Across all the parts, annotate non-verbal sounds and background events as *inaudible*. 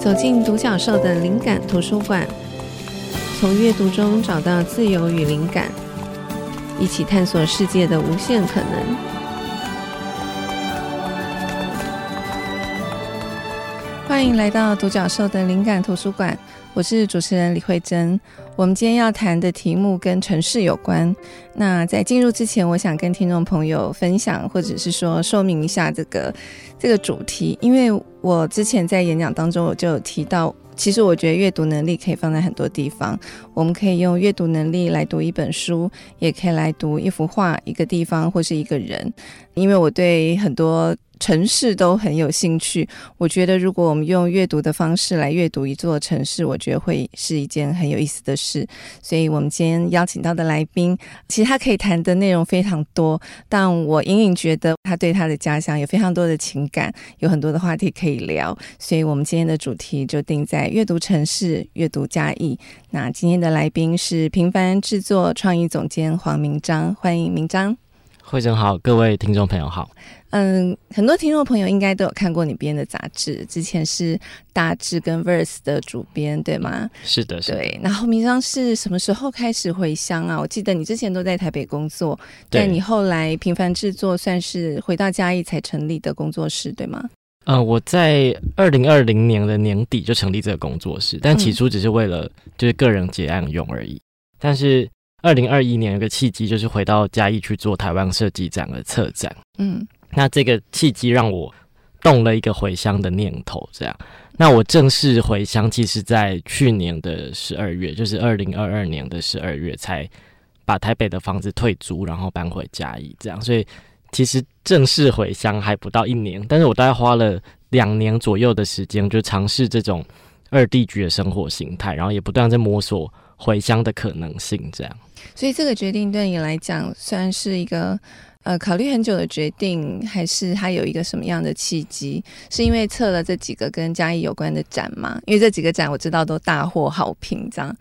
走进独角兽的灵感图书馆，从阅读中找到自由与灵感，一起探索世界的无限可能。欢迎来到独角兽的灵感图书馆，我是主持人李慧珍。我们今天要谈的题目跟城市有关。那在进入之前，我想跟听众朋友分享，或者是说说明一下这个这个主题，因为我之前在演讲当中我就有提到，其实我觉得阅读能力可以放在很多地方。我们可以用阅读能力来读一本书，也可以来读一幅画、一个地方或是一个人。因为我对很多城市都很有兴趣，我觉得如果我们用阅读的方式来阅读一座城市，我觉得会是一件很有意思的事。所以，我们今天邀请到的来宾，其实他可以谈的内容非常多，但我隐隐觉得他对他的家乡有非常多的情感，有很多的话题可以聊。所以我们今天的主题就定在阅读城市，阅读嘉义。那今天的来宾是平凡制作创意总监黄明章，欢迎明章。惠贞好，各位听众朋友好。嗯，很多听众朋友应该都有看过你编的杂志，之前是《大志》跟《Verse》的主编，对吗？是的，是的。对，然后明章是什么时候开始回乡啊？我记得你之前都在台北工作，但你后来频繁制作算是回到嘉义才成立的工作室，对吗？呃，我在二零二零年的年底就成立这个工作室，但起初只是为了就是个人结案用而已。嗯、但是二零二一年有个契机，就是回到嘉义去做台湾设计展的策展。嗯。那这个契机让我动了一个回乡的念头，这样。那我正式回乡，其实在去年的十二月，就是二零二二年的十二月，才把台北的房子退租，然后搬回嘉义，这样。所以其实正式回乡还不到一年，但是我大概花了两年左右的时间，就尝试这种二地居的生活形态，然后也不断在摸索回乡的可能性，这样。所以这个决定对你来讲算是一个。呃，考虑很久的决定，还是他有一个什么样的契机？是因为测了这几个跟嘉义有关的展吗？因为这几个展我知道都大获好评，这样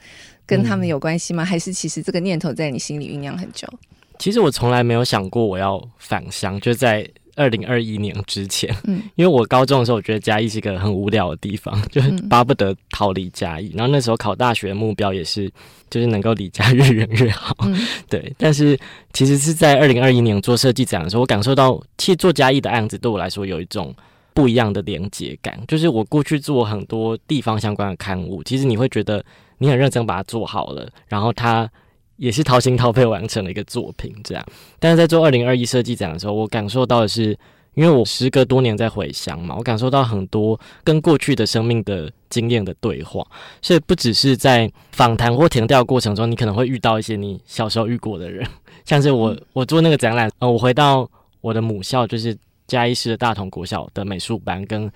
跟他们有关系吗？嗯、还是其实这个念头在你心里酝酿很久？其实我从来没有想过我要返乡，就在。二零二一年之前，嗯，因为我高中的时候，我觉得嘉义是一个很无聊的地方，*laughs* 就是巴不得逃离嘉义。然后那时候考大学的目标也是，就是能够离家越远越好，嗯，*laughs* 对。但是其实是在二零二一年做设计展的时候，我感受到，其实做嘉义的案子对我来说有一种不一样的连接感。就是我过去做很多地方相关的刊物，其实你会觉得你很认真把它做好了，然后它。也是掏心掏肺完成了一个作品，这样。但是在做二零二一设计展的时候，我感受到的是，因为我时隔多年在回乡嘛，我感受到很多跟过去的生命的经验的对话。所以不只是在访谈或填调过程中，你可能会遇到一些你小时候遇过的人，*laughs* 像是我，我做那个展览，呃，我回到我的母校，就是嘉义市的大同国小的美术班，跟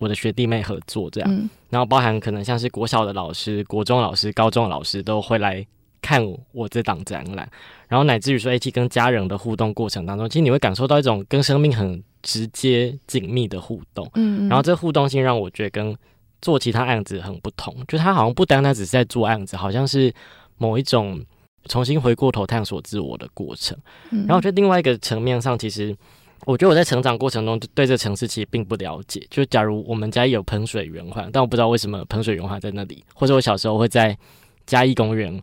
我的学弟妹合作，这样。然后包含可能像是国小的老师、国中老师、高中老师都会来。看我这档展览，然后乃至于说，一起跟家人的互动过程当中，其实你会感受到一种跟生命很直接紧密的互动。嗯，嗯，然后这互动性让我觉得跟做其他案子很不同，就他好像不单单只是在做案子，好像是某一种重新回过头探索自我的过程。然后我觉得另外一个层面上，其实我觉得我在成长过程中对这城市其实并不了解。就假如我们家有喷水圆环，但我不知道为什么喷水圆环在那里，或者我小时候会在嘉义公园。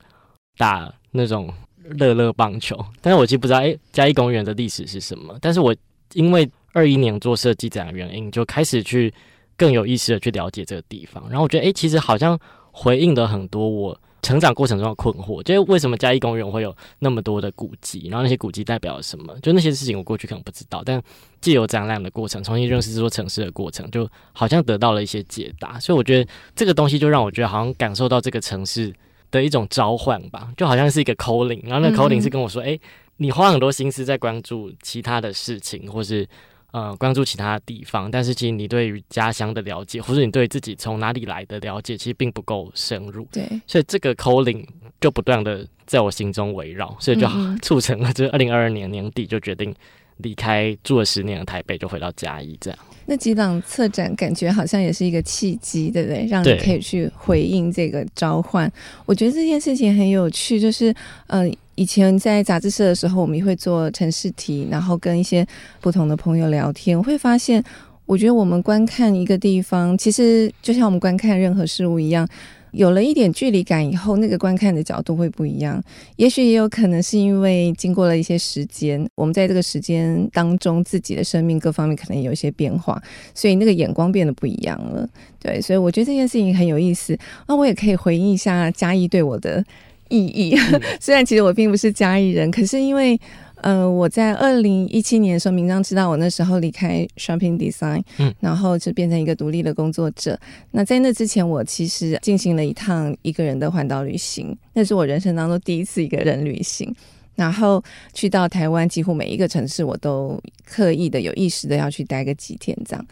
打那种乐乐棒球，但是我其实不知道，哎、嘉义公园的历史是什么？但是我因为二一年做设计展的原因，就开始去更有意识的去了解这个地方。然后我觉得，哎、其实好像回应了很多我成长过程中的困惑，就是为什么嘉义公园会有那么多的古迹，然后那些古迹代表了什么？就那些事情我过去可能不知道，但借由展览的过程，重新认识这座城市的过程，就好像得到了一些解答。所以我觉得这个东西就让我觉得好像感受到这个城市。的一种召唤吧，就好像是一个 calling，然后那 calling 是跟我说：“哎、嗯欸，你花很多心思在关注其他的事情，或是呃关注其他的地方，但是其实你对于家乡的了解，或者你对自己从哪里来的了解，其实并不够深入。对，所以这个 calling 就不断的在我心中围绕，所以就促成了，就是二零二二年年底就决定离开住了十年的台北，就回到嘉义这样。”那几档策展感觉好像也是一个契机，对不对？让你可以去回应这个召唤。我觉得这件事情很有趣，就是嗯、呃，以前在杂志社的时候，我们也会做城市题，然后跟一些不同的朋友聊天，我会发现我觉得我们观看一个地方，其实就像我们观看任何事物一样。有了一点距离感以后，那个观看的角度会不一样。也许也有可能是因为经过了一些时间，我们在这个时间当中，自己的生命各方面可能有一些变化，所以那个眼光变得不一样了。对，所以我觉得这件事情很有意思。那我也可以回应一下嘉义对我的意义。*laughs* 虽然其实我并不是嘉义人，可是因为。呃，我在二零一七年的时候，明章知道我那时候离开 Shopping Design，嗯，然后就变成一个独立的工作者。那在那之前，我其实进行了一趟一个人的环岛旅行，那是我人生当中第一次一个人旅行。然后去到台湾，几乎每一个城市，我都刻意的、有意识的要去待个几天这样。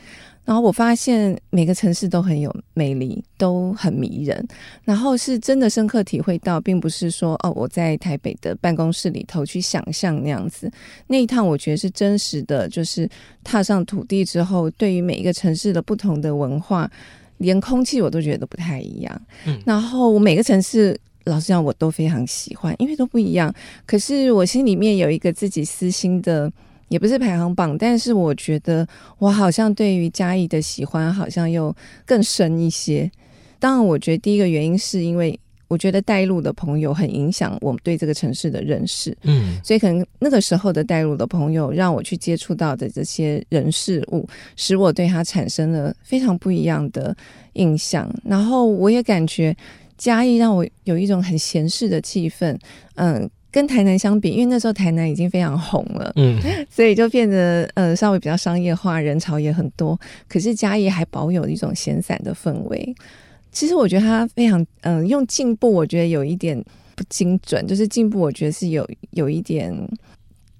然后我发现每个城市都很有魅力，都很迷人。然后是真的深刻体会到，并不是说哦，我在台北的办公室里头去想象那样子。那一趟我觉得是真实的，就是踏上土地之后，对于每一个城市的不同的文化，连空气我都觉得不太一样。嗯，然后我每个城市，老实讲，我都非常喜欢，因为都不一样。可是我心里面有一个自己私心的。也不是排行榜，但是我觉得我好像对于嘉义的喜欢好像又更深一些。当然，我觉得第一个原因是因为我觉得带路的朋友很影响我们对这个城市的认识，嗯，所以可能那个时候的带路的朋友让我去接触到的这些人事物，使我对他产生了非常不一样的印象。然后我也感觉嘉义让我有一种很闲适的气氛，嗯。跟台南相比，因为那时候台南已经非常红了，嗯，*laughs* 所以就变得呃稍微比较商业化，人潮也很多。可是嘉义还保有一种闲散的氛围。其实我觉得它非常嗯、呃，用进步，我觉得有一点不精准，就是进步，我觉得是有有一点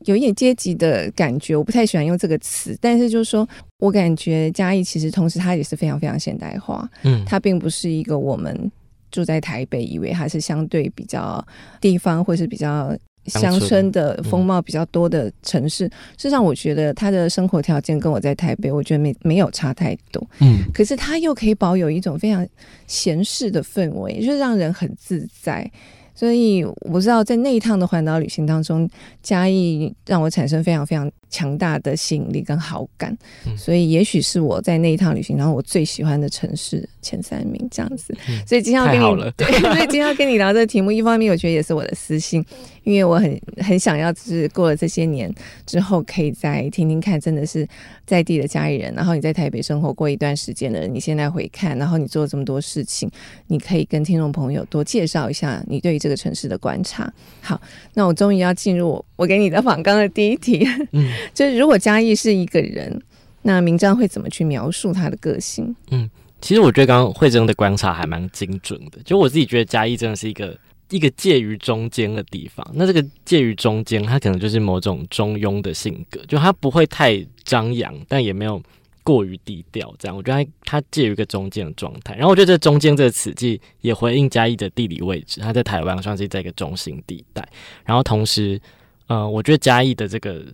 有一点阶级的感觉。我不太喜欢用这个词，但是就是说我感觉嘉义其实同时它也是非常非常现代化，嗯，它并不是一个我们。住在台北，以为还是相对比较地方，或是比较乡村的风貌比较多的城市。嗯、事实上，我觉得他的生活条件跟我在台北，我觉得没没有差太多。嗯，可是他又可以保有一种非常闲适的氛围，就是让人很自在。所以我不知道在那一趟的环岛旅行当中，嘉义让我产生非常非常强大的吸引力跟好感。嗯、所以也许是我在那一趟旅行然后我最喜欢的城市前三名这样子。嗯、所以今天要跟你 *laughs* 对，所以今天要跟你聊这个题目，一方面我觉得也是我的私心，因为我很很想要，就是过了这些年之后，可以再听听看，真的是在地的家里人，然后你在台北生活过一段时间的人，你现在回看，然后你做了这么多事情，你可以跟听众朋友多介绍一下你对于这。个城市的观察，好，那我终于要进入我给你的访纲的第一题，嗯，就是如果嘉义是一个人，那明章会怎么去描述他的个性？嗯，其实我觉得刚刚惠珍的观察还蛮精准的，就我自己觉得嘉义真的是一个一个介于中间的地方，那这个介于中间，他可能就是某种中庸的性格，就他不会太张扬，但也没有。过于低调，这样我觉得它介于一个中间的状态。然后我觉得这中间这个词句也回应嘉义的地理位置，它在台湾算是在一个中心地带。然后同时，呃，我觉得嘉义的这个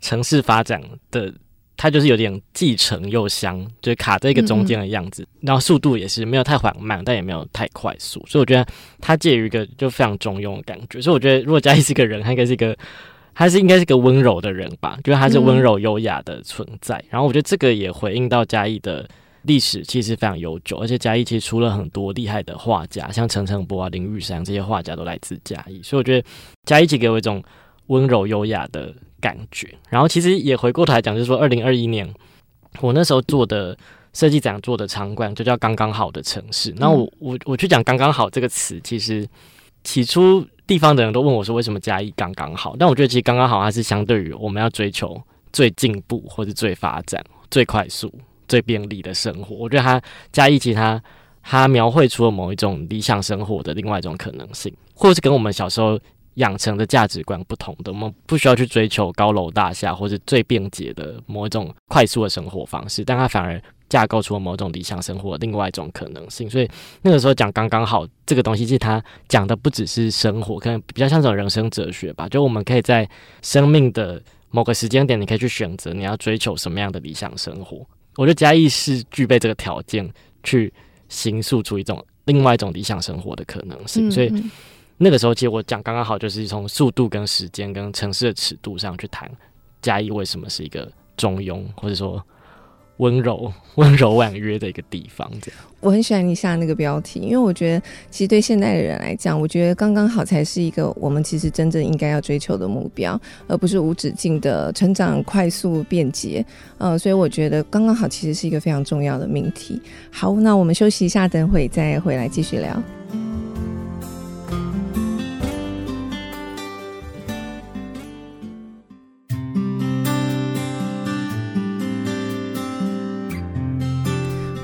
城市发展的，它就是有点既城又乡，就卡在一个中间的样子。然后速度也是没有太缓慢，但也没有太快速，所以我觉得它介于一个就非常中庸的感觉。所以我觉得，如果嘉义是个人，他应该是一个。他是应该是个温柔的人吧，就是他是温柔优雅的存在。然后我觉得这个也回应到嘉义的历史其实非常悠久，而且嘉义其实出了很多厉害的画家，像陈澄波啊、林玉山这些画家都来自嘉义，所以我觉得嘉义其实给我一种温柔优雅的感觉。然后其实也回过头来讲，就是说二零二一年我那时候做的设计展做的场馆就叫刚刚好的城市。那我我我去讲刚刚好这个词，其实起初。地方的人都问我说：“为什么加一刚刚好？”但我觉得其实刚刚好，它是相对于我们要追求最进步或者最发展、最快速、最便利的生活。我觉得它加一其实它它描绘出了某一种理想生活的另外一种可能性，或者是跟我们小时候养成的价值观不同的。我们不需要去追求高楼大厦或者最便捷的某一种快速的生活方式，但它反而。架构出了某种理想生活的另外一种可能性，所以那个时候讲刚刚好这个东西，其实他讲的不只是生活，可能比较像这种人生哲学吧。就我们可以在生命的某个时间点，你可以去选择你要追求什么样的理想生活。我觉得嘉义是具备这个条件，去形塑出一种另外一种理想生活的可能性。所以那个时候，其实我讲刚刚好，就是从速度跟时间跟城市的尺度上去谈嘉义为什么是一个中庸，或者说。温柔、温柔婉约的一个地方。这样，我很喜欢你下那个标题，因为我觉得其实对现代的人来讲，我觉得刚刚好才是一个我们其实真正应该要追求的目标，而不是无止境的成长、快速、便捷。呃，所以我觉得刚刚好其实是一个非常重要的命题。好，那我们休息一下，等会再回来继续聊。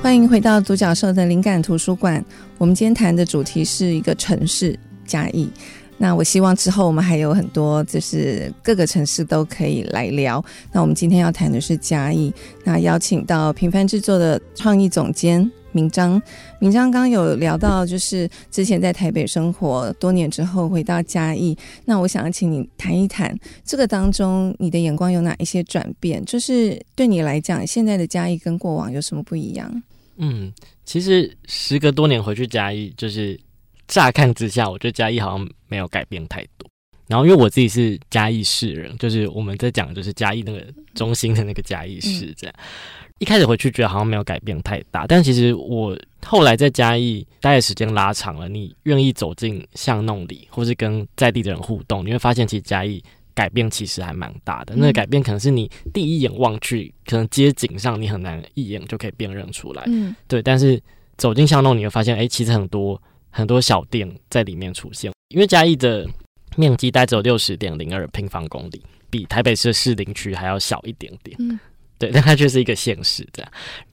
欢迎回到独角兽的灵感图书馆。我们今天谈的主题是一个城市嘉义。那我希望之后我们还有很多，就是各个城市都可以来聊。那我们今天要谈的是嘉义。那邀请到平凡制作的创意总监明章。明章刚刚有聊到，就是之前在台北生活多年之后回到嘉义。那我想要请你谈一谈这个当中你的眼光有哪一些转变？就是对你来讲，现在的嘉义跟过往有什么不一样？嗯，其实时隔多年回去嘉义，就是乍看之下，我觉得嘉义好像没有改变太多。然后因为我自己是嘉义市人，就是我们在讲就是嘉义那个中心的那个嘉义市，这样、一开始回去觉得好像没有改变太大，但其实我后来在嘉义待的时间拉长了，你愿意走进巷弄里，或是跟在地的人互动，你会发现其实嘉义。改变其实还蛮大的，那个改变可能是你第一眼望去，可能街景上你很难一眼就可以辨认出来，嗯，对。但是走进巷弄，你会发现，哎，其实很多很多小店在里面出现。因为嘉义的面积大概只有六十点零二平方公里，比台北市的士林区还要小一点点，嗯，对。但它却是一个县市，这样，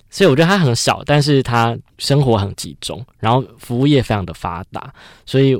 所以我觉得它很小，但是它生活很集中，然后服务业非常的发达，所以。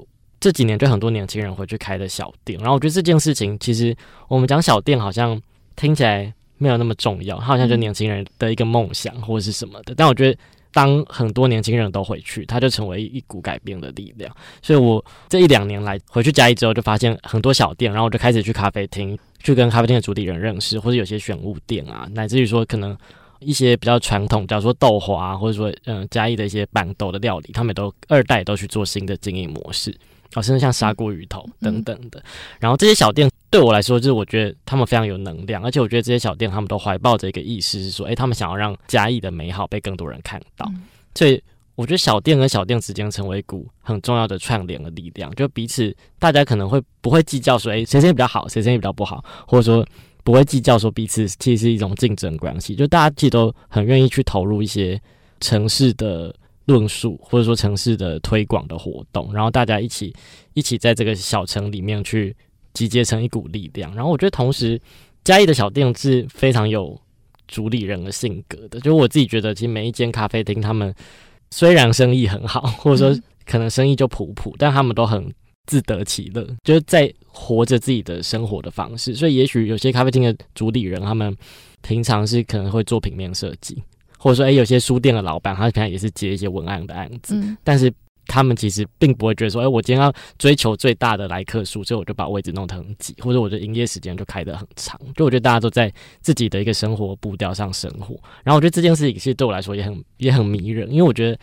这几年就很多年轻人回去开的小店，然后我觉得这件事情其实我们讲小店好像听起来没有那么重要，它好像就年轻人的一个梦想或者是什么的。但我觉得当很多年轻人都回去，它就成为一股改变的力量。所以我这一两年来回去嘉义之后，就发现很多小店，然后我就开始去咖啡厅，去跟咖啡厅的主理人认识，或者有些选物店啊，乃至于说可能一些比较传统，假如说豆花，或者说嗯嘉义的一些板豆的料理，他们都二代都去做新的经营模式。哦，甚至像砂锅鱼头等等的，嗯、然后这些小店对我来说，就是我觉得他们非常有能量，而且我觉得这些小店他们都怀抱着一个意思，是说，诶，他们想要让嘉义的美好被更多人看到。嗯、所以我觉得小店跟小店之间成为一股很重要的串联的力量，就彼此大家可能会不会计较说，诶，谁生意比较好，谁生意比较不好，或者说不会计较说彼此其实是一种竞争关系，就大家其实都很愿意去投入一些城市的。论述或者说城市的推广的活动，然后大家一起一起在这个小城里面去集结成一股力量。然后我觉得同时嘉义的小店是非常有主理人的性格的，就我自己觉得，其实每一间咖啡厅他们虽然生意很好，*laughs* 或者说可能生意就普普，但他们都很自得其乐，就是在活着自己的生活的方式。所以也许有些咖啡厅的主理人，他们平常是可能会做平面设计。或者说，诶、欸，有些书店的老板，他平常也是接一些文案的案子，嗯、但是他们其实并不会觉得说，诶、欸，我今天要追求最大的来客数，所以我就把位置弄得很挤，或者我的营业时间就开得很长。就我觉得大家都在自己的一个生活步调上生活，然后我觉得这件事情其实对我来说也很也很迷人，因为我觉得，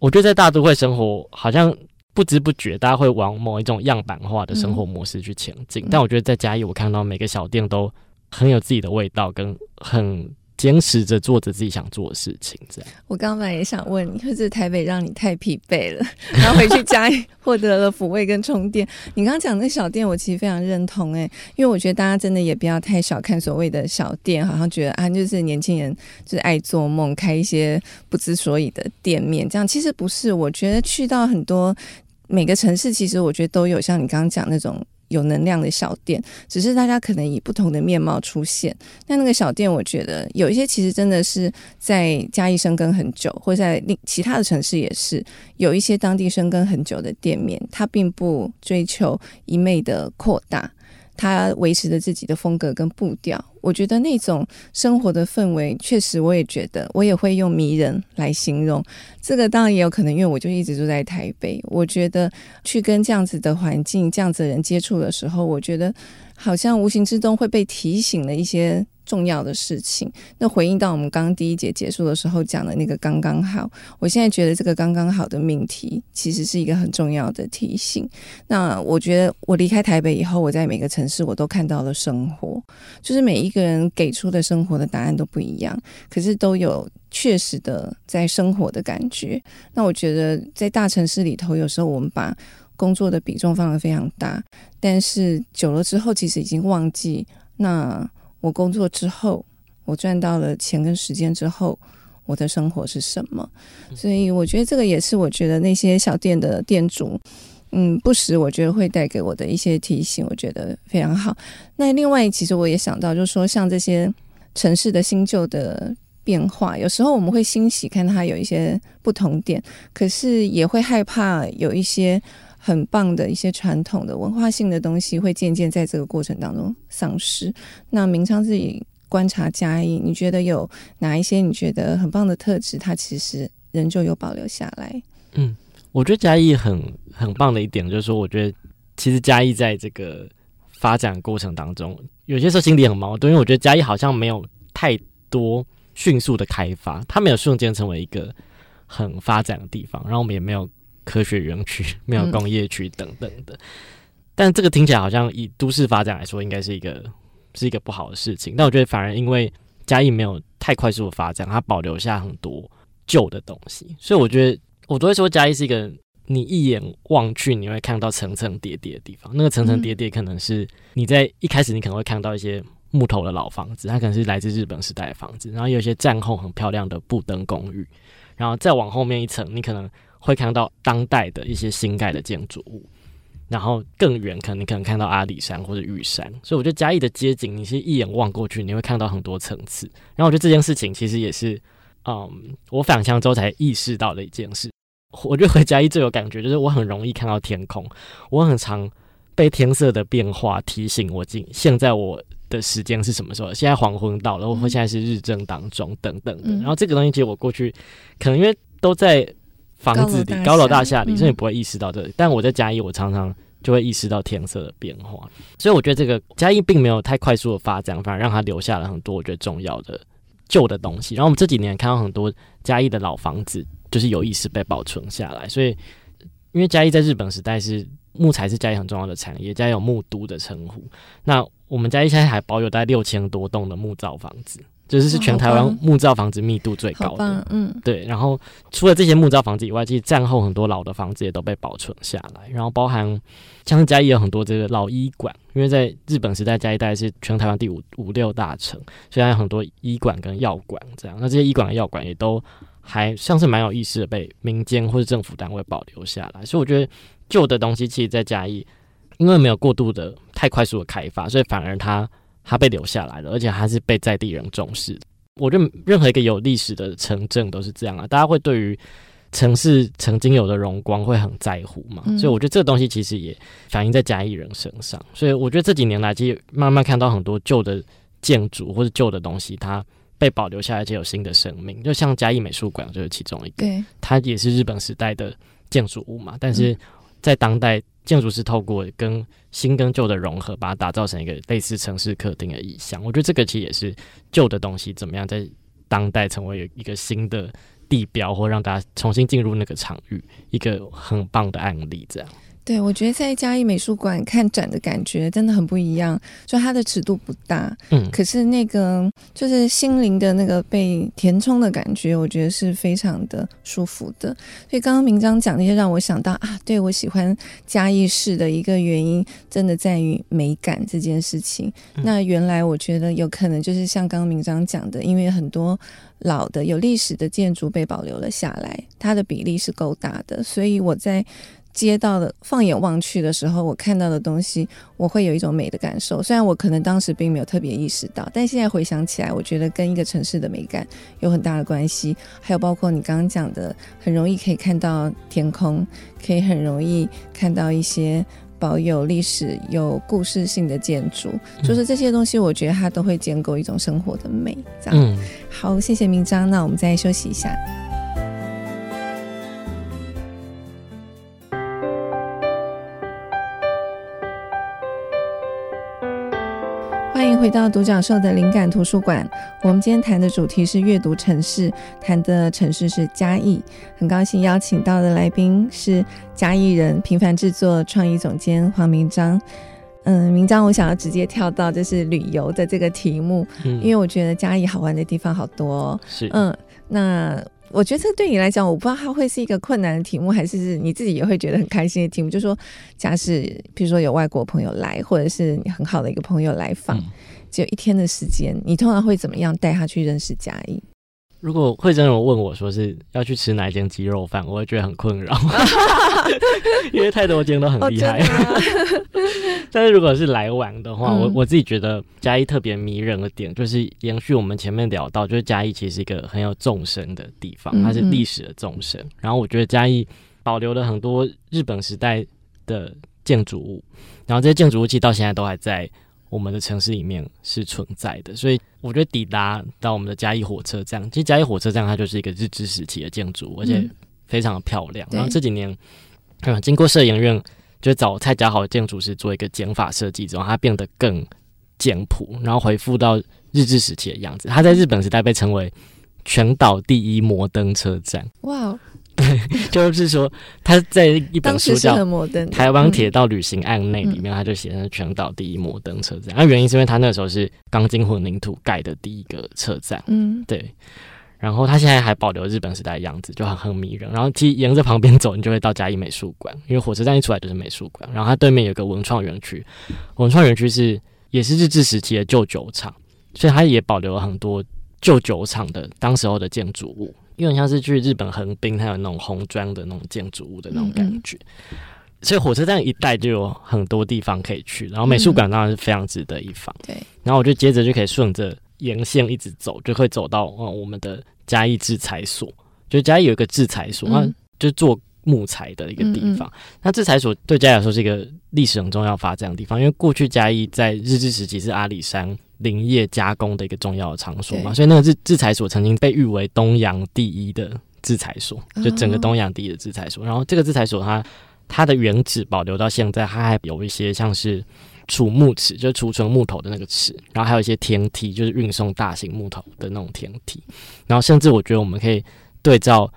我觉得在大都会生活，好像不知不觉大家会往某一种样板化的生活模式去前进，嗯、但我觉得在嘉义，我看到每个小店都很有自己的味道，跟很。坚持着做着自己想做的事情，这样。我刚刚也想问你，或者台北让你太疲惫了，*laughs* 然后回去嘉义获得了抚慰跟充电。你刚刚讲那小店，我其实非常认同哎，因为我觉得大家真的也不要太小看所谓的小店，好像觉得啊，就是年轻人就是爱做梦，开一些不知所以的店面，这样其实不是。我觉得去到很多每个城市，其实我觉得都有像你刚刚讲那种。有能量的小店，只是大家可能以不同的面貌出现。那那个小店，我觉得有一些其实真的是在嘉义生根很久，或在另其他的城市也是有一些当地生根很久的店面，它并不追求一味的扩大。他维持着自己的风格跟步调，我觉得那种生活的氛围，确实我也觉得，我也会用迷人来形容。这个当然也有可能，因为我就一直住在台北，我觉得去跟这样子的环境、这样子的人接触的时候，我觉得好像无形之中会被提醒了一些重要的事情。那回应到我们刚刚第一节结束的时候讲的那个刚刚好，我现在觉得这个刚刚好的命题其实是一个很重要的提醒。那我觉得我离开台北以后，我在每个城市我都看到了生活，就是每一个人给出的生活的答案都不一样，可是都有确实的在生活的感觉。那我觉得在大城市里头，有时候我们把工作的比重放得非常大，但是久了之后，其实已经忘记。那我工作之后，我赚到了钱跟时间之后，我的生活是什么？所以我觉得这个也是我觉得那些小店的店主，嗯，不时我觉得会带给我的一些提醒，我觉得非常好。那另外，其实我也想到，就是说像这些城市的新旧的变化，有时候我们会欣喜看它有一些不同点，可是也会害怕有一些。很棒的一些传统的文化性的东西，会渐渐在这个过程当中丧失。那明昌自己观察嘉义，你觉得有哪一些你觉得很棒的特质，它其实仍旧有保留下来？嗯，我觉得嘉义很很棒的一点就是说，我觉得其实嘉义在这个发展过程当中，有些时候心里很矛盾，因为我觉得嘉义好像没有太多迅速的开发，它没有瞬间成为一个很发展的地方，然后我们也没有。科学园区没有工业区等等的，嗯，但这个听起来好像以都市发展来说，应该是一个是一个不好的事情。但我觉得反而因为嘉义没有太快速的发展，它保留下很多旧的东西，所以我觉得我都会说嘉义是一个你一眼望去你会看到层层叠叠的地方。那个层层叠叠可能是你在一开始你可能会看到一些木头的老房子，它可能是来自日本时代的房子，然后有一些战后很漂亮的布灯公寓，然后再往后面一层，你可能。会看到当代的一些新盖的建筑物，然后更远，可能你可能看到阿里山或者玉山，所以我觉得嘉义的街景，你是一眼望过去，你会看到很多层次。然后我觉得这件事情其实也是，嗯，我返乡之后才意识到的一件事。我觉得回嘉义最有感觉，就是我很容易看到天空，我很常被天色的变化提醒我，今现在我的时间是什么时候？现在黄昏到了，或现在是日正当中等等的。然后这个东西其实我过去可能因为都在。房子里高楼大厦里，所以你不会意识到这里。但我在嘉义，我常常就会意识到天色的变化。所以我觉得这个嘉义并没有太快速的发展，反而让它留下了很多我觉得重要的旧的东西。然后我们这几年看到很多嘉义的老房子，就是有意识被保存下来。所以，因为嘉义在日本时代是木材是嘉义很重要的产业，嘉义有木都的称呼。那我们嘉义现在还保有大概六千多栋的木造房子。就是是全台湾木造房子密度最高的，嗯，对。然后除了这些木造房子以外，其实战后很多老的房子也都被保存下来。然后包含像嘉义有很多这个老医馆，因为在日本时代，嘉义大概是全台湾第五五六大城，所以还有很多医馆跟药馆这样。那这些医馆跟药馆也都还像是蛮有意思的，被民间或者政府单位保留下来。所以我觉得旧的东西，其实，在嘉义因为没有过度的太快速的开发，所以反而它。它被留下来了，而且还是被在地人重视。我觉得任何一个有历史的城镇都是这样啊，大家会对于城市曾经有的荣光会很在乎嘛。嗯、所以我觉得这个东西其实也反映在嘉义人身上。所以我觉得这几年来，其实慢慢看到很多旧的建筑或者旧的东西，它被保留下来，且有新的生命。就像嘉义美术馆就是其中一个，它也是日本时代的建筑物嘛，但是在当代。建筑师透过跟新跟旧的融合，把它打造成一个类似城市客厅的意象。我觉得这个其实也是旧的东西怎么样在当代成为一个新的地标，或让大家重新进入那个场域，一个很棒的案例。这样。对，我觉得在嘉义美术馆看展的感觉真的很不一样，就它的尺度不大，嗯，可是那个就是心灵的那个被填充的感觉，我觉得是非常的舒服的。所以刚刚明章讲那些，让我想到啊，对，我喜欢嘉义市的一个原因，真的在于美感这件事情。嗯。那原来我觉得有可能就是像刚刚明章讲的，因为很多老的有历史的建筑被保留了下来，它的比例是够大的，所以我在。街道的放眼望去的时候，我看到的东西，我会有一种美的感受。虽然我可能当时并没有特别意识到，但现在回想起来，我觉得跟一个城市的美感有很大的关系。还有包括你刚刚讲的，很容易可以看到天空，可以很容易看到一些保有历史、有故事性的建筑，就是这些东西，我觉得它都会建构一种生活的美。这样，嗯，好，谢谢明章。那我们再休息一下。回到独角兽的灵感图书馆。我们今天谈的主题是阅读城市，谈的城市是嘉义。很高兴邀请到的来宾是嘉义人平凡制作创意总监黄明章。嗯，明章，我想要直接跳到就是旅游的这个题目，嗯、因为我觉得嘉义好玩的地方好多、哦。是，嗯，那。我觉得这对你来讲，我不知道它会是一个困难的题目，还是是你自己也会觉得很开心的题目。就是说，假使比如说有外国朋友来，或者是你很好的一个朋友来访，嗯、只有一天的时间，你通常会怎么样带他去认识嘉义？如果慧珍有问我说是要去吃哪一间鸡肉饭，我会觉得很困扰，因为太多间都很厉害。哦、*laughs* 但是如果是来玩的话，嗯、我我自己觉得嘉义特别迷人的点，就是延续我们前面聊到，就是嘉义其实是一个很有纵深的地方，它是历史的纵深。然后我觉得嘉义保留了很多日本时代的建筑物，然后这些建筑物其实到现在都还在。我们的城市里面是存在的，所以我觉得抵达到我们的嘉义火车站，其实嘉义火车站它就是一个日治时期的建筑，而且非常的漂亮。嗯、然后这几年，嗯，经过摄影院就找蔡家豪的建筑师做一个减法设计之后，它变得更简朴，然后恢复到日治时期的样子。它在日本时代被称为全岛第一摩登车站。哇！对，*laughs* 就是说他在一本书叫《台湾铁道旅行案内》里面，他就写成全岛第一摩登车站。那、嗯、原因是因为他那时候是钢筋混凝土盖的第一个车站。嗯，对。然后他现在还保留日本时代的样子，就很很迷人。然后其实沿着旁边走，你就会到嘉义美术馆，因为火车站一出来就是美术馆。然后它对面有个文创园区，文创园区是也是日治时期的旧酒厂，所以它也保留了很多旧酒厂的当时候的建筑物。因为像是去日本横滨，它有那种红砖的那种建筑物的那种感觉，嗯嗯，所以火车站一带就有很多地方可以去。然后美术馆当然是非常值得一访。对、嗯，然后我就接着就可以顺着沿线一直走，就会走到哦我们的嘉义制裁所。就嘉义有一个制裁所，嗯就做木材的一个地方。嗯嗯，那制裁所对嘉义来说是一个历史很重要发展的地方，因为过去嘉义在日治时期是阿里山。林业加工的一个重要的场所嘛，所以那个制制裁所曾经被誉为东洋第一的制裁所，就整个东洋第一的制裁所。然后这个制裁所它它的原址保留到现在，它还有一些像是储木池，就是储存木头的那个池，然后还有一些天梯，就是运送大型木头的那种天梯。然后甚至我觉得我们可以对照。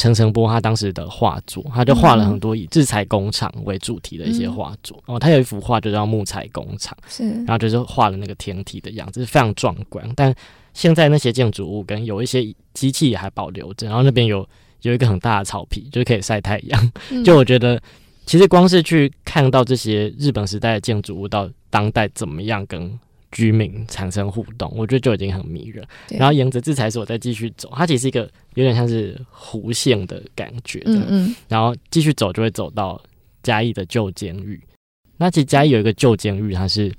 陈澄波他当时的画作，他就画了很多以制裁工厂为主题的一些画作。嗯、哦，他有一幅画就叫木材工厂，是，然后就是画了那个天体的样子，非常壮观。但现在那些建筑物跟有一些机器也还保留着，然后那边有有一个很大的草皮，就是可以晒太阳。嗯、*laughs* 就我觉得，其实光是去看到这些日本时代的建筑物到当代怎么样跟。居民产生互动，我觉得就已经很迷人。然后沿着制裁所再继续走，它其实是一个有点像是弧线的感觉。嗯嗯。然后继续走就会走到嘉义的旧监狱。那其实嘉义有一个旧监狱，它是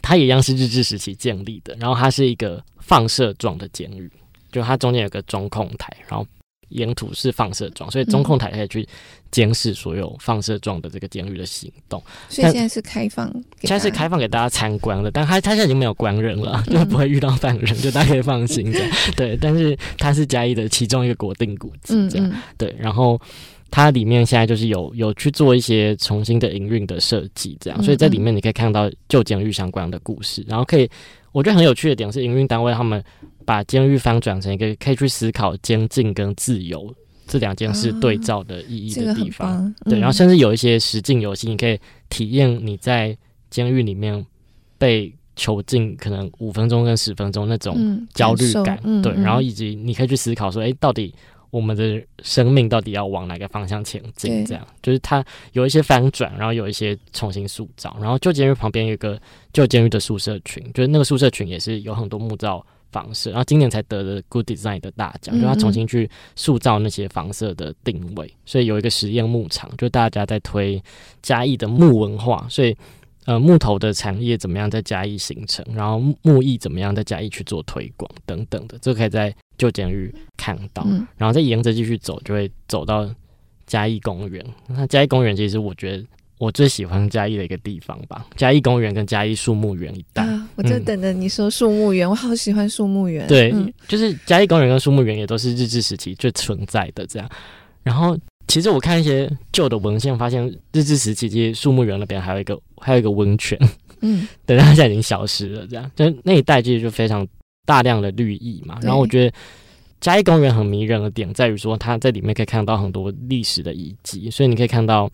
它也一样是日治时期建立的。然后它是一个放射状的监狱，就它中间有个中控台，然后。沿途是放射状，所以中控台可以去监视所有放射状的这个监狱的行动。所以现在是开放，现在是开放给大家参观的，但他他现在已经没有关人了，就不会遇到犯人，就大家可以放心这样。*laughs* 对，但是它是嘉义的其中一个国定古迹，这样对。然后它里面现在就是有有去做一些重新的营运的设计，这样，所以在里面你可以看到旧监狱相关的故事，然后可以我觉得很有趣的点是营运单位他们。把监狱翻转成一个可以去思考监禁跟自由这两件事对照的意义的地方，啊这个嗯、对，然后甚至有一些实境游戏，你可以体验你在监狱里面被囚禁可能五分钟跟十分钟那种焦虑感，嗯、对，然后以及你可以去思考说，哎、欸，到底我们的生命到底要往哪个方向前进？这样，就是它有一些翻转，然后有一些重新塑造，然后旧监狱旁边有一个旧监狱的宿舍群，就是那个宿舍群也是有很多木造。房舍，然后今年才得了 Good Design 的大奖，就他重新去塑造那些房舍的定位，所以有一个实验牧场，就大家在推嘉义的木文化，所以呃木头的产业怎么样在嘉义形成，然后木艺怎么样在嘉义去做推广等等的，这可以在旧监狱看到，然后再沿着继续走，就会走到嘉义公园。那嘉义公园其实我觉得。我最喜欢嘉义的一个地方吧，嘉义公园跟嘉义树木园一带。啊，我就等着你说树木园，嗯、我好喜欢树木园。对，嗯、就是嘉义公园跟树木园也都是日治时期就存在的这样。然后，其实我看一些旧的文献，发现日治时期其实树木园那边还有一个还有一个温泉。嗯，*laughs* 对，它现在已经消失了。这样，就那一带其实就非常大量的绿意嘛。然后我觉得嘉义公园很迷人的点在于说，它在里面可以看到很多历史的遗迹，所以你可以看到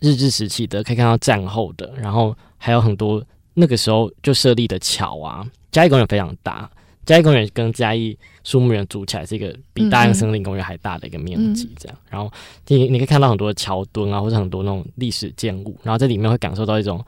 日治时期的，可以看到战后的，然后还有很多那个时候就设立的桥啊。嘉义公园非常大。嘉义公园跟嘉义树木园组起来是一个比大安森林公园还大的一个面积，这样。嗯嗯、然后你你可以看到很多桥墩啊，或者很多那种历史建物，然后在里面会感受到一种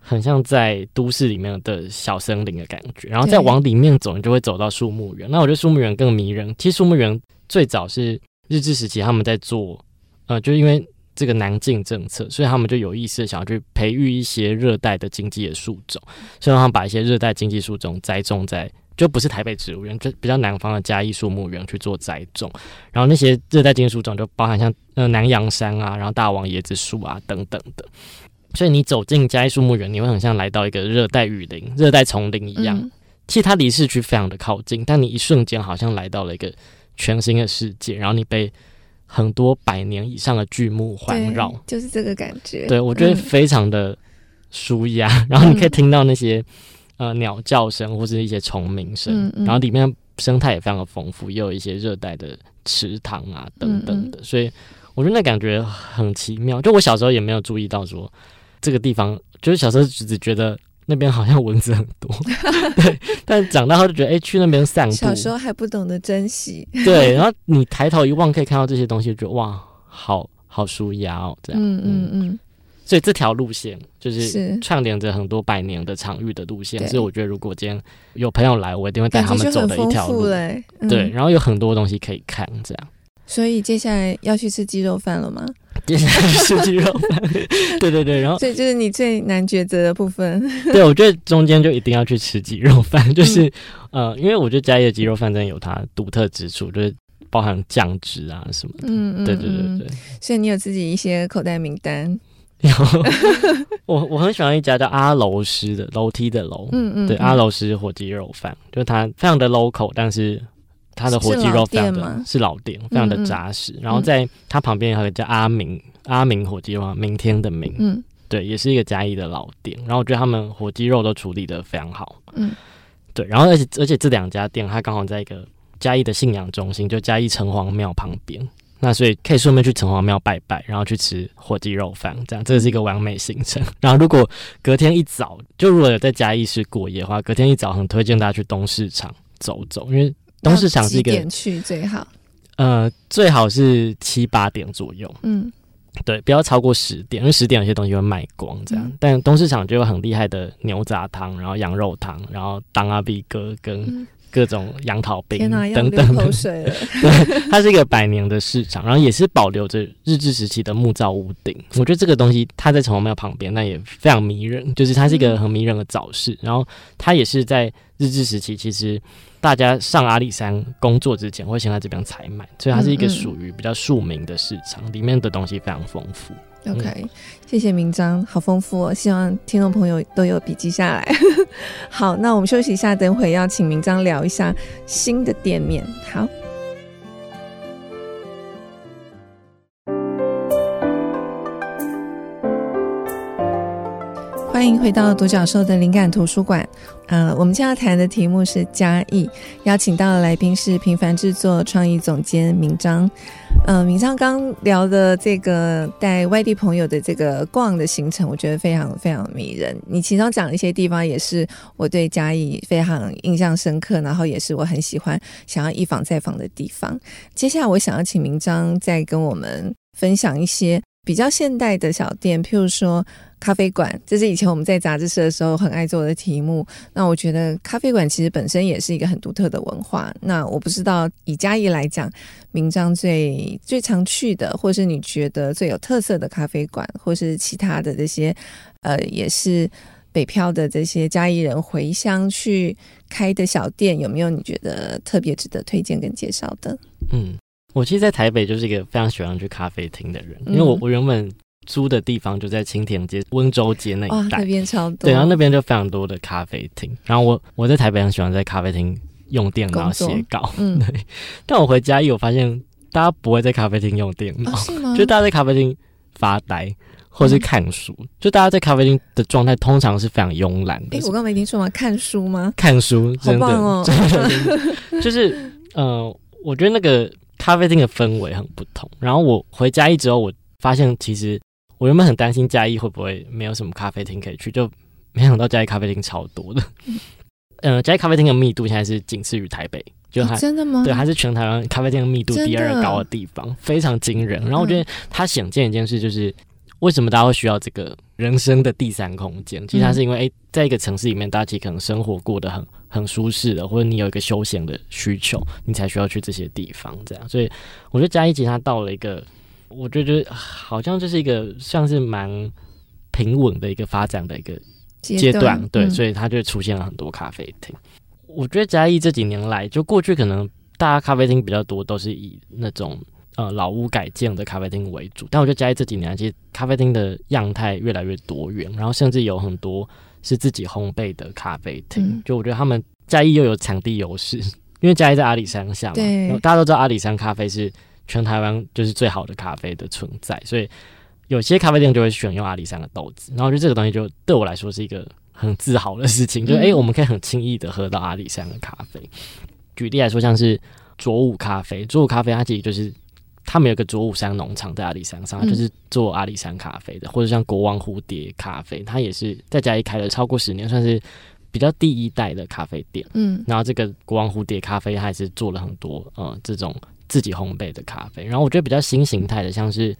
很像在都市里面的小森林的感觉。然后再往里面走，你就会走到树木园。那我觉得树木园更迷人。其实树木园最早是日治时期他们在做，呃，就是因为这个南进政策，所以他们就有意识的想要去培育一些热带的经济的树种，所以他们把一些热带经济树种栽种在。就不是台北植物园，就比较南方的嘉义树木园去做栽种，然后那些热带经济树种就包含像呃南洋杉啊，然后大王椰子树啊等等的，所以你走进嘉义树木园，你会很像来到一个热带雨林、热带丛林一样。嗯、其实它离市区非常的靠近，但你一瞬间好像来到了一个全新的世界，然后你被很多百年以上的巨木环绕，就是这个感觉。对，我觉得非常的舒压，嗯、*laughs* 然后你可以听到那些。呃，鸟叫声或是一些虫鸣声，然后里面生态也非常的丰富，也有一些热带的池塘啊等等的，所以我觉得那感觉很奇妙。就我小时候也没有注意到说这个地方，就是小时候只只觉得那边好像蚊子很多，*laughs* 对。但长大后就觉得，哎、欸，去那边散步，小时候还不懂得珍惜，对。然后你抬头一望，可以看到这些东西，就觉得哇，好好舒压哦，这样，嗯嗯嗯。所以这条路线就是串联着很多百年的场域的路线，所以我觉得如果今天有朋友来，我一定会带他们走的一条路。对，然后有很多东西可以看，这样。所以接下来要去吃鸡肉饭了吗？接下来去吃鸡肉饭，对对对，然后所以就是你最难抉择的部分。*laughs* 对，我觉得中间就一定要去吃鸡肉饭，就是、嗯、呃，因为我觉得嘉义的鸡肉饭真的有它独特之处，就是包含酱汁啊什么的。嗯嗯，对对对对。所以你有自己一些口袋名单。有，*laughs* 我我很喜欢一家叫阿楼师的楼梯的楼，嗯嗯，对，阿楼师火鸡肉饭，就是它非常的 local，但是它的火鸡肉非常的是老店，非常的扎实。然后在它旁边还有叫阿明阿明火鸡肉，明天的明，嗯，对，也是一个嘉义的老店。然后我觉得他们火鸡肉都处理的非常好，嗯，对。然后而且而且这两家店它刚好在一个嘉义的信仰中心，就嘉义城隍庙旁边。那所以可以顺便去城隍庙拜拜，然后去吃火鸡肉饭，这样这是一个完美行程。*laughs* 然后如果隔天一早，就如果有在嘉义市过夜的话，隔天一早很推荐大家去东市场走走，因为东市场是一个几点去最好？呃，最好是七八点左右，嗯，对，不要超过十点，因为十点有些东西会卖光，这样。嗯、但东市场就有很厉害的牛杂汤，然后羊肉汤，然后当阿比哥跟。嗯各种杨桃冰等等 *laughs* 它是一个百年的市场，然后也是保留着日治时期的木造屋顶。我觉得这个东西它在城隍庙旁边，那也非常迷人，就是它是一个很迷人的早市。然后它也是在日治时期，其实大家上阿里山工作之前会先在这边采买，所以它是一个属于比较庶民的市场，里面的东西非常丰富。OK，、谢谢明章，好丰富哦！希望听众朋友都有笔记下来。*laughs* 好，那我们休息一下，等会要请明章聊一下新的店面。好。欢迎回到独角兽的灵感图书馆。呃，我们今天要谈的题目是嘉义，邀请到的来宾是平凡制作创意总监明章。呃，明章刚聊的这个带外地朋友的这个逛的行程，我觉得非常非常迷人。你其中讲的一些地方，也是我对嘉义非常印象深刻，然后也是我很喜欢想要一访再访的地方。接下来，我想要请明章再跟我们分享一些比较现代的小店，譬如说。咖啡馆，这是以前我们在杂志社的时候很爱做的题目。那我觉得咖啡馆其实本身也是一个很独特的文化。那我不知道以嘉义来讲，明璋最最常去的，或是你觉得最有特色的咖啡馆，或是其他的这些，呃，也是北漂的这些嘉义人回乡去开的小店，有没有你觉得特别值得推荐跟介绍的？嗯，我其实，在台北就是一个非常喜欢去咖啡厅的人，因为我我原本。租的地方就在青田街、温州街那一带，那边超多。对，然后那边就非常多的咖啡厅。然后我我在台北很喜欢在咖啡厅用电脑写稿，嗯，*laughs* 对。但我回家一，我发现大家不会在咖啡厅用电脑，哦、是吗？就大家在咖啡厅发呆，或是看书。嗯、就大家在咖啡厅的状态通常是非常慵懒的。哎、欸，我刚没听说吗？看书吗？看书，真的，哦、真的，真的就是呃，我觉得那个咖啡厅的氛围很不同。然后我回嘉义之后，我发现其实我原本很担心嘉义会不会没有什么咖啡厅可以去，就没想到嘉义咖啡厅超多的。嗯 *laughs* 呃，嘉义咖啡厅的密度现在是仅次于台北，就还、哦、真的吗？对，还是全台湾咖啡厅的密度第二高的地方，非常惊人。然后我觉得它显见一件事，就是、嗯、为什么大家会需要这个人生的第三空间？其实它是因为，哎、欸，在一个城市里面，大家其实可能生活过得很很舒适的，或者你有一个休闲的需求，你才需要去这些地方。这样，所以我觉得嘉义其实它到了一个，我觉得好像就是一个像是蛮平稳的一个发展的一个。阶段，段对，嗯、所以它就出现了很多咖啡厅。我觉得嘉义这几年来，就过去可能大家咖啡厅比较多，都是以那种呃老屋改建的咖啡厅为主。但我觉得嘉义这几年，其实咖啡厅的样态越来越多元，然后甚至有很多是自己烘焙的咖啡厅。嗯、就我觉得他们嘉义又有场地优势，因为嘉义在阿里山下嘛，对，大家都知道阿里山咖啡是全台湾就是最好的咖啡的存在，所以。有些咖啡店就会选用阿里山的豆子，然后我觉得这个东西就对我来说是一个很自豪的事情，就哎、欸，我们可以很轻易的喝到阿里山的咖啡。举例来说，像是卓武咖啡，卓武咖啡它其实就是他们有个左武山农场在阿里山上，它就是做阿里山咖啡的，或者像国王蝴蝶咖啡，它也是在家里开了超过十年，算是比较第一代的咖啡店。嗯，然后这个国王蝴蝶咖啡，它也是做了很多呃这种自己烘焙的咖啡。然后我觉得比较新形态的，像是。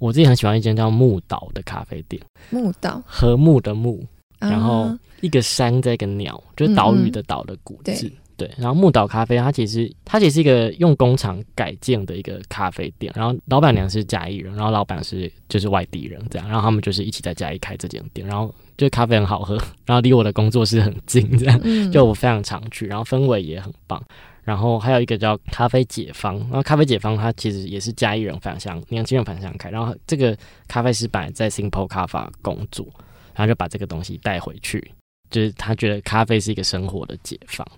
我自己很喜欢一间叫木岛的咖啡店。木岛，和睦的木，然后一个山在一个鸟，就是岛屿的岛的古字。嗯嗯对，然后木岛咖啡，它其实它其实是一个用工厂改建的一个咖啡店。然后老板娘是嘉义人，然后老板是就是外地人，这样。然后他们就是一起在嘉义开这间店，然后就咖啡很好喝，然后离我的工作室很近，这样就我非常常去，然后氛围也很棒。然后还有一个叫咖啡解方，然后咖啡解方它其实也是嘉义人返乡，年轻人返乡开。然后这个咖啡师本来在 Simple 咖啡工作，然后就把这个东西带回去，就是他觉得咖啡是一个生活的解放。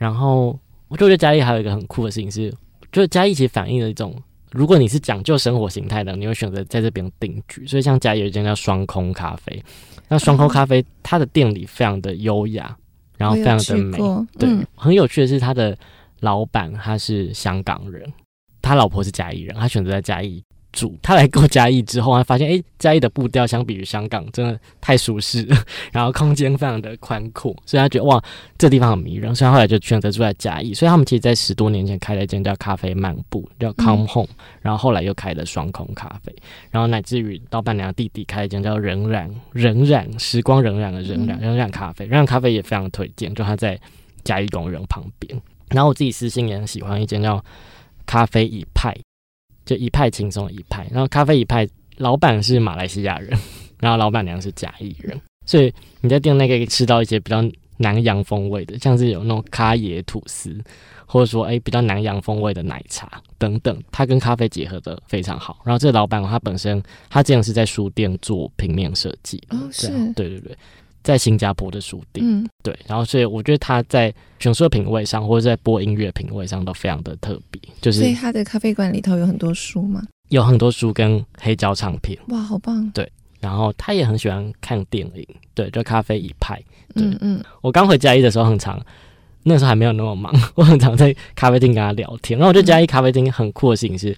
然后我就觉得嘉义还有一个很酷的事情是，就是嘉义其实反映了一种，如果你是讲究生活形态的，你会选择在这边定居。所以像嘉义有一间叫双空咖啡，那双空咖啡它的店里非常的优雅。然后非常的美，嗯、对，很有趣的是他的老板他是香港人，他老婆是嘉义人，他选择在嘉义住。他来过嘉义之后，他发现哎，嘉义的步调相比于香港真的太舒适了，然后空间非常的宽阔，所以他觉得哇，这地方很迷人，所以他后来就选择住在嘉义。所以他们其实，在十多年前开了一间叫咖啡漫步，叫 Come Home，、嗯、然后后来又开了双空咖啡，然后乃至于老板娘弟弟开了一间叫仍然仍然时光仍然的仍然仍然咖啡，仍然咖啡也非常推荐，就他在嘉义公园旁边。然后我自己私心也很喜欢一间叫咖啡一派。就一派轻松一派，然后咖啡一派老板是马来西亚人，然后老板娘是甲乙人，所以你在店内可以吃到一些比较南洋风味的，像是有那种咖椰吐司，或者说哎比较南洋风味的奶茶等等，它跟咖啡结合的非常好。然后这个老板他本身他这样是在书店做平面设计，哦是，对对对。在新加坡的书店，嗯，对，然后所以我觉得他在选书的品味上，或者在播音乐品味上都非常的特别。就是，所以他的咖啡馆里头有很多书吗？有很多书跟黑胶唱片。哇，好棒！对，然后他也很喜欢看电影，对，就咖啡一派。嗯嗯，我刚回嘉义的时候很常，那时候还没有那么忙，*laughs* 我很常在咖啡厅跟他聊天。然后我觉得嘉义咖啡厅很酷的事情是。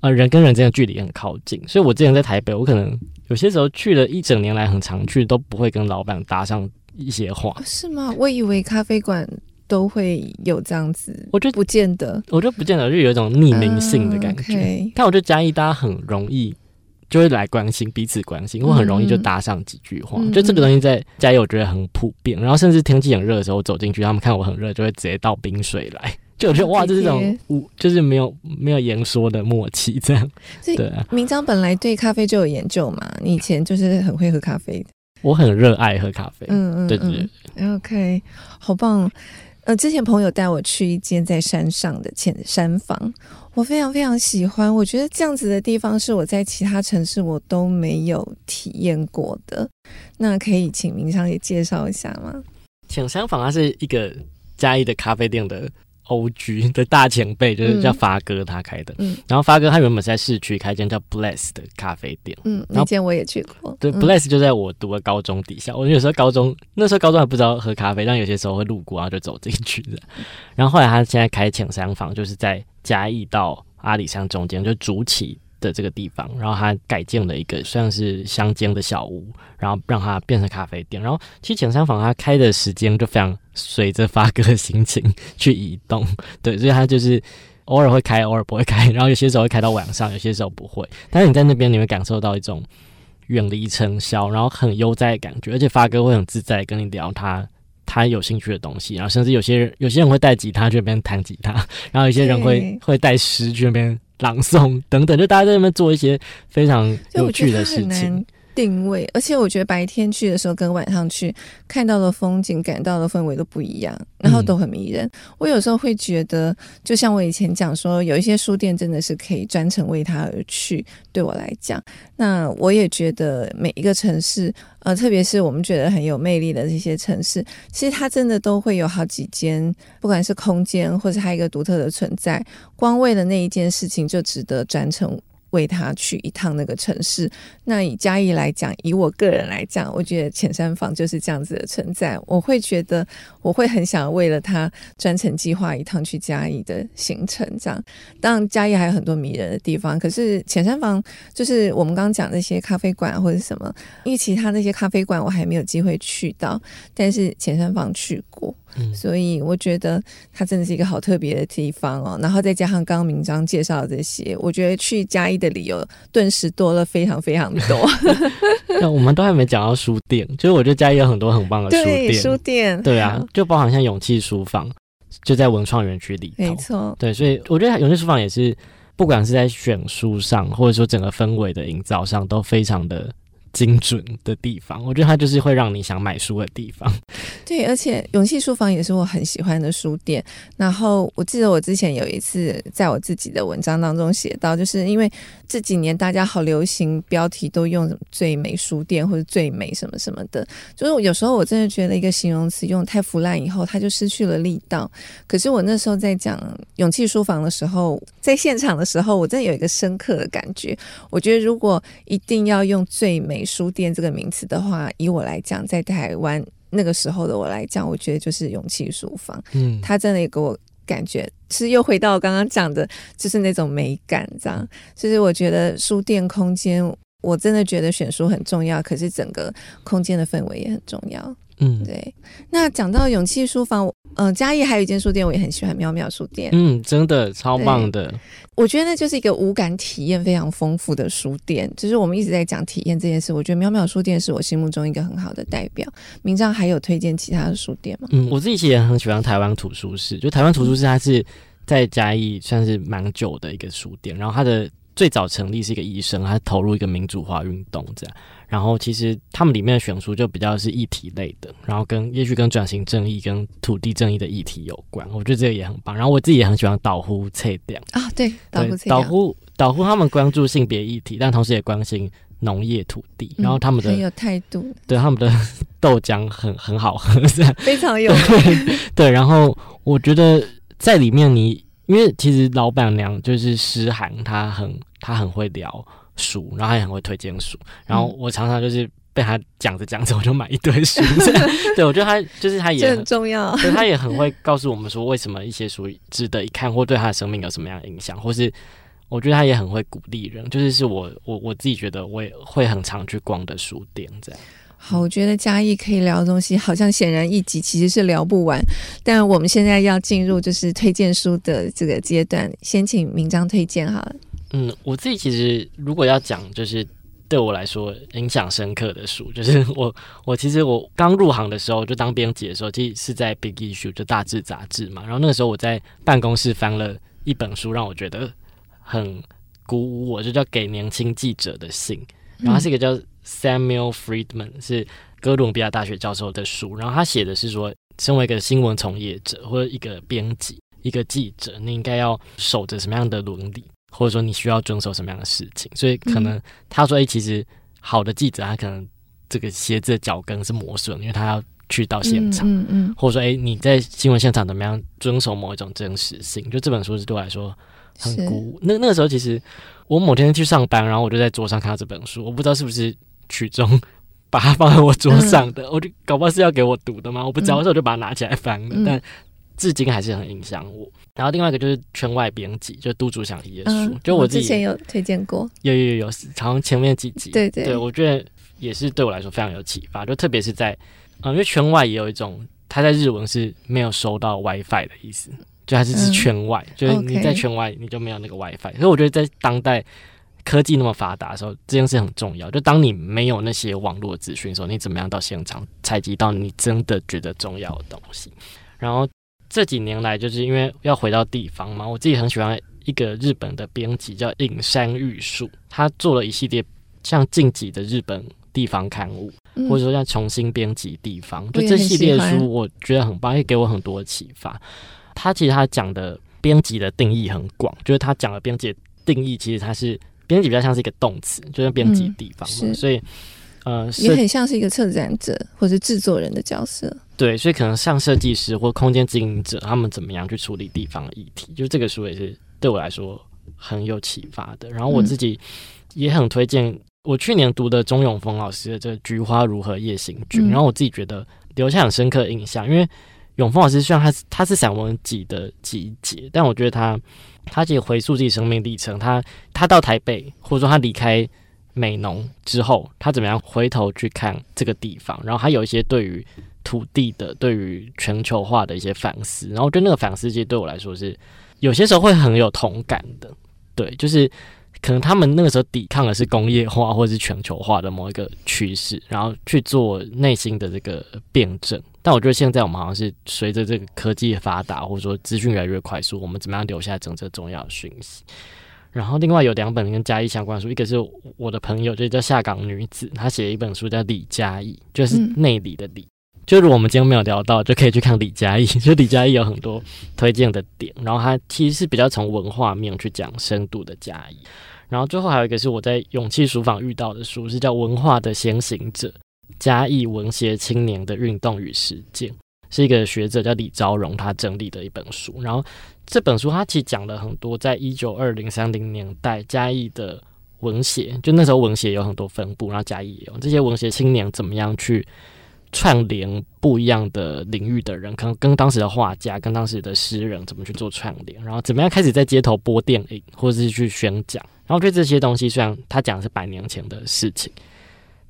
呃，人跟人之间的距离很靠近，所以我之前在台北，我可能有些时候去了一整年来很常去，都不会跟老板搭上一些话。是吗？我以为咖啡馆都会有这样子，我觉得不见得，我觉得不见得，就有一种匿名性的感觉。Uh. 但我觉得嘉义大家很容易就会来关心彼此关心，或很容易就搭上几句话。嗯、就这个东西在嘉义我觉得很普遍，然后甚至天气很热的时候我走进去，他们看我很热，就会直接倒冰水来。就我觉得哇，就是这种无，就是没有没有言说的默契，这样。对啊，明章本来对咖啡就有研究嘛，你以前就是很会喝咖啡的。我很热爱喝咖啡，嗯嗯，对对对。OK，好棒。呃，之前朋友带我去一间在山上的浅山房，我非常非常喜欢。我觉得这样子的地方是我在其他城市我都没有体验过的。那可以请明章也介绍一下吗？浅山房它是一个嘉义的咖啡店的 O.G. 的大前辈，就是叫发哥他开的。嗯，然后发哥他原本是在市区开一间叫 Bless 的咖啡店。嗯，那间我也去过。对、嗯、，Bless 就在我读的高中底下。我有时候高中那时候高中还不知道喝咖啡，但有些时候会路过，然后就走进去的。然后后来他现在开浅山房，就是在嘉义到阿里山中间，就竹崎的这个地方。然后他改建了一个算是乡间的小屋，然后让它变成咖啡店。然后其实浅山房它开的时间就非常。随着发哥的心情 *laughs* 去移动，对，所以他就是偶尔会开，偶尔不会开，然后有些时候会开到晚上，有些时候不会。但是你在那边，你会感受到一种远离尘嚣，然后很悠哉的感觉，而且发哥会很自在跟你聊他他有兴趣的东西，然后甚至有些人有些人会带吉他去那边弹吉他，然后有些人会会带诗去那边朗诵等等，就大家在那边做一些非常有趣的事情。定位，而且我觉得白天去的时候跟晚上去看到的风景、感到的氛围都不一样，然后都很迷人。我有时候会觉得，就像我以前讲说，有一些书店真的是可以专程为它而去。对我来讲，那我也觉得每一个城市，呃，特别是我们觉得很有魅力的这些城市，其实它真的都会有好几间，不管是空间或者它一个独特的存在，光为了那一件事情就值得专程。为他去一趟那个城市，那以嘉义来讲，以我个人来讲，我觉得浅山房就是这样子的存在。我会觉得，我会很想为了他专程计划一趟去嘉义的行程。这样，当然嘉义还有很多迷人的地方，可是浅山房就是我们刚刚讲那些咖啡馆或者什么，因为其他那些咖啡馆我还没有机会去到，但是浅山房去过。嗯，所以我觉得它真的是一个好特别的地方哦。然后再加上刚刚明章介绍的这些，我觉得去嘉义的理由顿时多了非常非常多。*laughs* 那我们都还没讲到书店，就是我觉得嘉义有很多很棒的书店。书店。对啊，就包含像勇气书房，就在文创园区里头。没错。对，所以我觉得勇气书房也是，不管是在选书上，或者说整个氛围的营造上，都非常的。精准的地方，我觉得它就是会让你想买书的地方。*laughs* 对，而且勇气书房也是我很喜欢的书店。然后我记得我之前有一次在我自己的文章当中写到，就是因为这几年大家好流行标题都用“最美书店”或者“最美什么什么的”，就是有时候我真的觉得一个形容词用太腐烂以后，它就失去了力道。可是我那时候在讲勇气书房的时候，在现场的时候，我真的有一个深刻的感觉。我觉得如果一定要用“最美”书店这个名词的话，以我来讲，在台湾那个时候的我来讲，我觉得就是勇气书房。嗯，它真的也给我感觉，其实又回到我刚刚讲的，就是那种美感，这样。就是我觉得书店空间，我真的觉得选书很重要，可是整个空间的氛围也很重要。嗯，对。那讲到勇气书房，嗯、呃，嘉义还有一间书店，我也很喜欢，喵喵书店。嗯，真的超棒的。我觉得那就是一个五感体验非常丰富的书店。就是我们一直在讲体验这件事，我觉得喵喵书店是我心目中一个很好的代表。明章还有推荐其他的书店吗？嗯，我自己其实也很喜欢台湾图书室。就台湾图书室，它是在嘉义算是蛮久的一个书店。然后它的最早成立是一个医生，他投入一个民主化运动这样。然后其实他们里面的选书就比较是议题类的，然后跟也许跟转型正义、跟土地正义的议题有关。我觉得这个也很棒。然后我自己也很喜欢岛呼册店啊，对，岛呼册岛呼岛呼他们关注性别议题，但同时也关心农业土地。然后他们的、嗯、很有态度，对他们的豆浆很很好喝，这样非常有对，对。然后我觉得在里面，你因为其实老板娘就是诗涵，她很她很会聊。书，然后她也很会推荐书，然后我常常就是被他讲着讲着，我就买一堆书。*laughs* 对，我觉得他就是他也很重要，对，他也很会告诉我们说为什么一些书值得一看，或对他的生命有什么样的影响，或是我觉得他也很会鼓励人，就是是我我我自己觉得我也会很常去逛的书店这样。好，我觉得嘉义可以聊的东西好像显然一集其实是聊不完，但我们现在要进入就是推荐书的这个阶段，先请明章推荐好了。嗯，我自己其实如果要讲，就是对我来说影响深刻的书，就是我我其实我刚入行的时候就当编辑的时候，其实是在 Big Issue 就大志杂志嘛。然后那个时候我在办公室翻了一本书，让我觉得很鼓舞我，就叫《给年轻记者的信》。然后它是一个叫 Samuel Friedman，是哥伦比亚大学教授的书。然后他写的是说，身为一个新闻从业者或者一个编辑、一个记者，你应该要守着什么样的伦理？或者说你需要遵守什么样的事情，所以可能他说：“哎、欸，其实好的记者他可能这个鞋子的脚跟是磨损，因为他要去到现场，嗯嗯，嗯或者说，哎、欸，你在新闻现场怎么样遵守某一种真实性？就这本书是对我来说很鼓舞。那那个时候，其实我某天去上班，然后我就在桌上看到这本书，我不知道是不是曲中 *laughs* 把它放在我桌上的，嗯、我就搞不好是要给我读的吗？我不知道，所以我就把它拿起来翻了，嗯、但至今还是很影响我。然后另外一个就是圈外编辑，就都竹响仪的书，嗯、就我自己之前有推荐过，有有有有，好像前面几集，对对，对我觉得也是对我来说非常有启发，就特别是在。啊、嗯，因为圈外也有一种，它在日文是没有收到 WiFi 的意思，就还是是圈外，嗯、就是你在圈外你就没有那个 WiFi。所以我觉得在当代科技那么发达的时候，这件事很重要。就当你没有那些网络资讯的时候，你怎么样到现场采集到你真的觉得重要的东西？然后这几年来，就是因为要回到地方嘛，我自己很喜欢一个日本的编辑叫影山玉树，他做了一系列像晋级的日本地方刊物。或者说像重新编辑地方，嗯、就这系列书，我觉得很棒，也给我很多启发。他其实他讲的编辑的定义很广，就是他讲的编辑的定义，其实他是编辑比较像是一个动词，就是编辑地方所以呃，也很像是一个策展者或者制作人的角色。对，所以可能像设计师或空间经营者，他们怎么样去处理地方的议题，就这个书也是对我来说很有启发的。然后我自己也很推荐。我去年读的钟永峰老师的这《菊花如何夜行军》，然后我自己觉得留下很深刻的印象，因为永峰老师虽然他是他是散文集的集结，但我觉得他他其实回溯自己生命历程，他他到台北或者说他离开美浓之后，他怎么样回头去看这个地方，然后他有一些对于土地的、对于全球化的一些反思，然后我觉得那个反思其实对我来说是有些时候会很有同感的，对，就是。可能他们那个时候抵抗的是工业化或者是全球化的某一个趋势，然后去做内心的这个辩证。但我觉得现在我们好像是随着这个科技的发达，或者说资讯越来越快速，我们怎么样留下真正重要的讯息？然后另外有两本跟嘉义相关的书，一个是我的朋友，就叫下岗女子，她写了一本书叫《李嘉义》，就是内里的李。嗯就如果我们今天没有聊到，就可以去看李嘉义。*laughs* 就李嘉义有很多推荐的点，然后他其实是比较从文化面去讲深度的嘉义。然后最后还有一个是我在勇气书房遇到的书，是叫《文化的先行者：嘉义文学青年的运动与实践》，是一个学者叫李昭荣他整理的一本书。然后这本书他其实讲了很多，在一九二零三零年代嘉义的文学，就那时候文学有很多分布，然后嘉义也有这些文学青年怎么样去。串联不一样的领域的人，可能跟当时的画家、跟当时的诗人怎么去做串联，然后怎么样开始在街头播电影，或者是去宣讲。然后对这些东西，虽然他讲的是百年前的事情，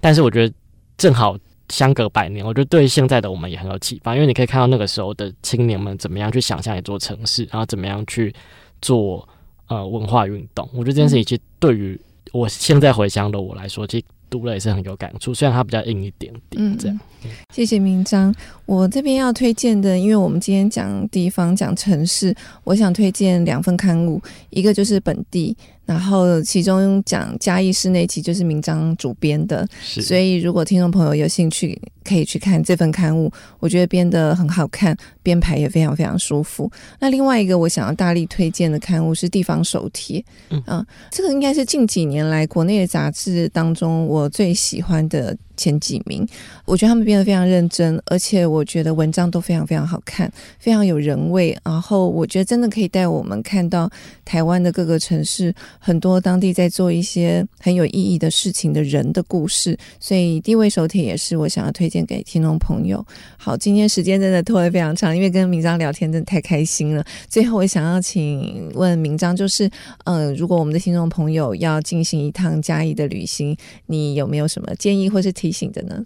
但是我觉得正好相隔百年，我觉得对现在的我们也很有启发，因为你可以看到那个时候的青年们怎么样去想象一座城市，然后怎么样去做呃文化运动。我觉得这件事情其实对于我现在回乡的我来说，其实。读了也是很有感触，虽然它比较硬一点点，这样。嗯，谢谢明章。我这边要推荐的，因为我们今天讲地方、讲城市，我想推荐两份刊物，一个就是本地。然后其中讲嘉义市那期就是明章主编的，所以如果听众朋友有兴趣，可以去看这份刊物。我觉得编得很好看，编排也非常非常舒服。那另外一个我想要大力推荐的刊物是《地方手帖》，嗯，啊，这个应该是近几年来国内的杂志当中我最喜欢的。前几名，我觉得他们编得非常认真，而且我觉得文章都非常非常好看，非常有人味。然后我觉得真的可以带我们看到台湾的各个城市，很多当地在做一些很有意义的事情的人的故事。所以地位手帖也是我想要推荐给听众朋友。好，今天时间真的拖得非常长，因为跟明章聊天真的太开心了。最后我想要请问明章，就是嗯、如果我们的听众朋友要进行一趟嘉义的旅行，你有没有什么建议或是提醒的呢？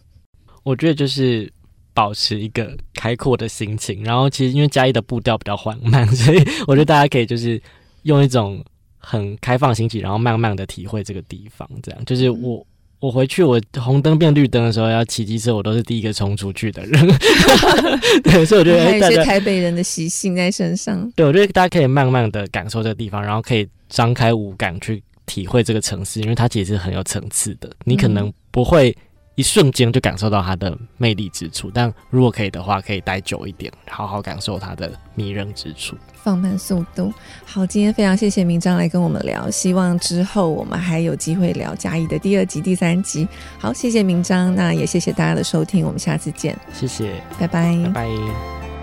我觉得就是保持一个开阔的心情，然后其实因为嘉义的步调比较缓慢，*laughs* 所以我觉得大家可以就是用一种很开放心情，然后慢慢的体会这个地方。这样就是我我回去我红灯变绿灯的时候要骑机车，我都是第一个冲出去的人。*laughs* 对，所以我觉得还有一些台北人的习性在身上。对，我觉得大家可以慢慢的感受这个地方，然后可以张开五感去体会这个城市，因为它其实是很有层次的。你可能不会一瞬间就感受到它的魅力之处。但如果可以的话，可以待久一点，好好感受它的迷人之处。放慢速度。好，今天非常谢谢明章来跟我们聊，希望之后我们还有机会聊嘉义的第二集、第三集。好，谢谢明章，那也谢谢大家的收听，我们下次见。谢谢，拜拜，拜拜。